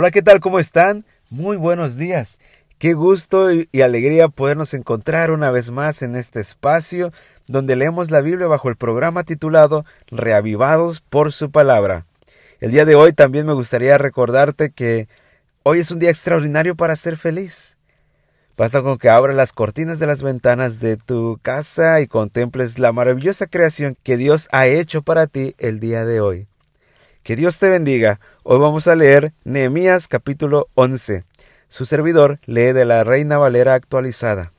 Hola, ¿qué tal? ¿Cómo están? Muy buenos días. Qué gusto y alegría podernos encontrar una vez más en este espacio donde leemos la Biblia bajo el programa titulado Reavivados por su palabra. El día de hoy también me gustaría recordarte que hoy es un día extraordinario para ser feliz. Basta con que abras las cortinas de las ventanas de tu casa y contemples la maravillosa creación que Dios ha hecho para ti el día de hoy. Que Dios te bendiga. Hoy vamos a leer Nehemías capítulo 11. Su servidor lee de la Reina Valera actualizada.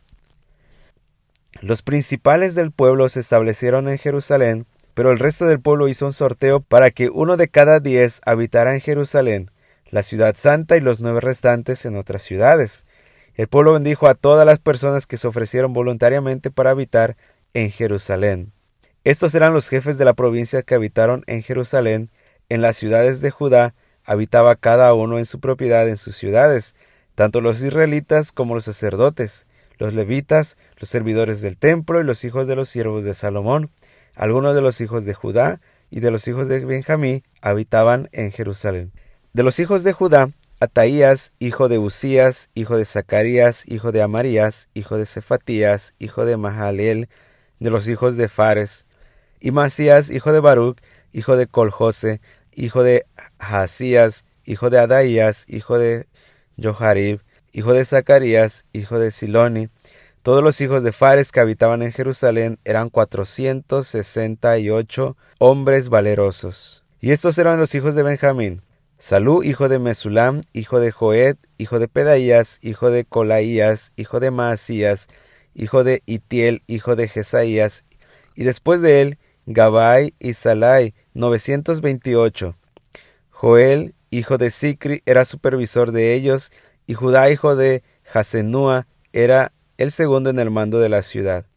Los principales del pueblo se establecieron en Jerusalén, pero el resto del pueblo hizo un sorteo para que uno de cada diez habitara en Jerusalén, la ciudad santa y los nueve restantes en otras ciudades. El pueblo bendijo a todas las personas que se ofrecieron voluntariamente para habitar en Jerusalén. Estos eran los jefes de la provincia que habitaron en Jerusalén, en las ciudades de Judá habitaba cada uno en su propiedad en sus ciudades, tanto los israelitas como los sacerdotes, los levitas, los servidores del templo y los hijos de los siervos de Salomón. Algunos de los hijos de Judá y de los hijos de Benjamín habitaban en Jerusalén. De los hijos de Judá, Ataías, hijo de Usías, hijo de Zacarías, hijo de Amarías, hijo de Cefatías, hijo de Mahaleel, de los hijos de Fares, y Masías, hijo de Baruch, hijo de Coljose, hijo de Hasías, hijo de Adaías, hijo de Joharib, hijo de Zacarías, hijo de Siloni. Todos los hijos de Fares que habitaban en Jerusalén eran cuatrocientos sesenta y ocho hombres valerosos. Y estos eran los hijos de Benjamín. Salú, hijo de Mesulam, hijo de Joed, hijo de Pedaías, hijo de Colaías, hijo de Maasías, hijo de Itiel, hijo de Jesaías, y después de él, Gabai y Salai, 928. Joel, hijo de Sicri, era supervisor de ellos, y Judá, hijo de Hasenúa, era el segundo en el mando de la ciudad.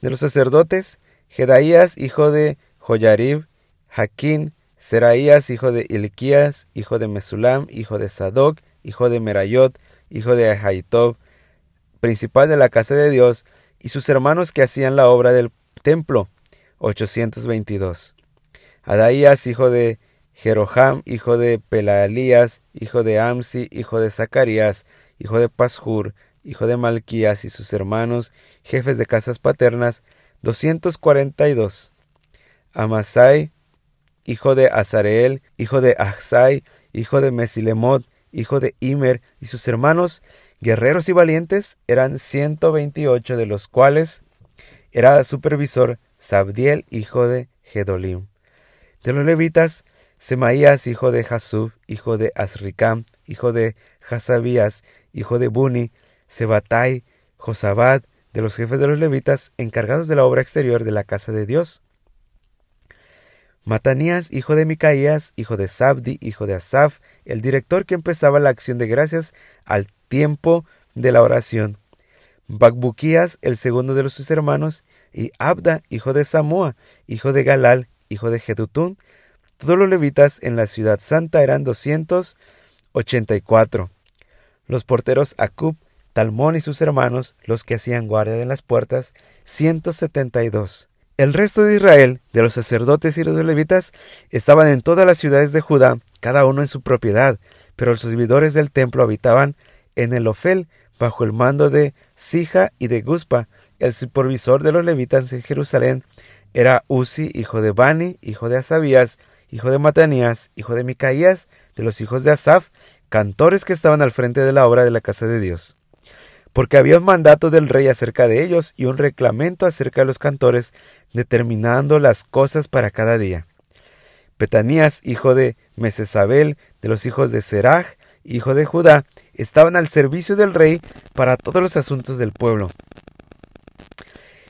De los sacerdotes, Jedaías, hijo de Joyarib, Jaquín, Seraías, hijo de Ilquías, hijo de Mesulam, hijo de Sadoc, hijo de Merayot, hijo de Ahaitob, principal de la casa de Dios, y sus hermanos que hacían la obra del templo, 822. Adaías, hijo de Jeroham, hijo de Pelalías, hijo de Amsi, hijo de Zacarías, hijo de Pashur, hijo de Malquías y sus hermanos, jefes de casas paternas, 242. Amasai, hijo de Azareel, hijo de Ahzai, hijo de Mesilemot, hijo de Imer, y sus hermanos, guerreros y valientes, eran 128, de los cuales era supervisor Sabdiel, hijo de Gedolim. De los levitas, Semaías, hijo de Jasub, hijo de Azricam, hijo de Hasabías, hijo de Buni, Sebatai, Josabad, de los jefes de los levitas, encargados de la obra exterior de la casa de Dios. Matanías, hijo de Micaías, hijo de Sabdi, hijo de Asaf, el director que empezaba la acción de gracias al tiempo de la oración. Bacbuquías, el segundo de los sus hermanos, y Abda, hijo de Samua, hijo de Galal, hijo de Jedutún, todos los levitas en la ciudad santa eran doscientos ochenta y cuatro. Los porteros Acub, Talmón y sus hermanos, los que hacían guardia de las puertas, ciento setenta y dos. El resto de Israel, de los sacerdotes y los levitas, estaban en todas las ciudades de Judá, cada uno en su propiedad, pero los servidores del templo habitaban en el Ofel, bajo el mando de Sija y de Guspa. El supervisor de los levitas en Jerusalén era Uzi, hijo de Bani, hijo de Asabías, hijo de Matanías, hijo de Micaías, de los hijos de Asaf, cantores que estaban al frente de la obra de la casa de Dios. Porque había un mandato del rey acerca de ellos y un reclamento acerca de los cantores, determinando las cosas para cada día. Petanías, hijo de Mesesabel, de los hijos de Seraj, hijo de Judá, estaban al servicio del rey para todos los asuntos del pueblo.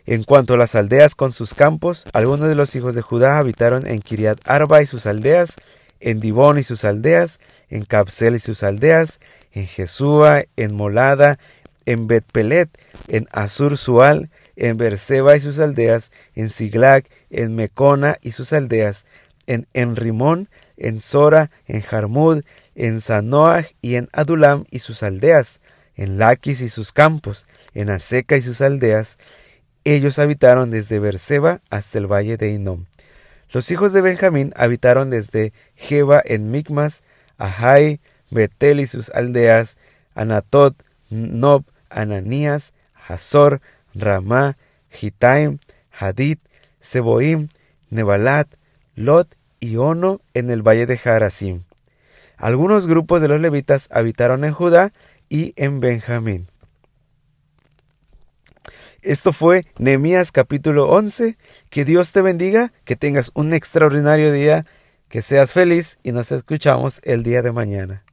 En cuanto a las aldeas con sus campos, algunos de los hijos de Judá habitaron en Kiriat Arba y sus aldeas, en Dibón y sus aldeas, en Capsel y sus aldeas, en Jesúa, en Molada, en Betpelet, en Asur Sual, en Berseba y sus aldeas, en Siglag, en Mecona y sus aldeas, en Enrimón, en Sora, en Jarmud, en Sanoah y en Adulam y sus aldeas, en Laquis y sus campos, en Aseca y sus aldeas, ellos habitaron desde Berseba hasta el valle de Inom. Los hijos de Benjamín habitaron desde Jeba en Micmas, Ahai, Betel y sus aldeas, Anatot, Nob, Ananías, Hazor, Ramá, Gitaim, Hadid, Seboim, Nebalat, Lot y Ono en el valle de Jarasim. Algunos grupos de los levitas habitaron en Judá y en Benjamín. Esto fue Nehemías capítulo 11. Que Dios te bendiga, que tengas un extraordinario día, que seas feliz y nos escuchamos el día de mañana.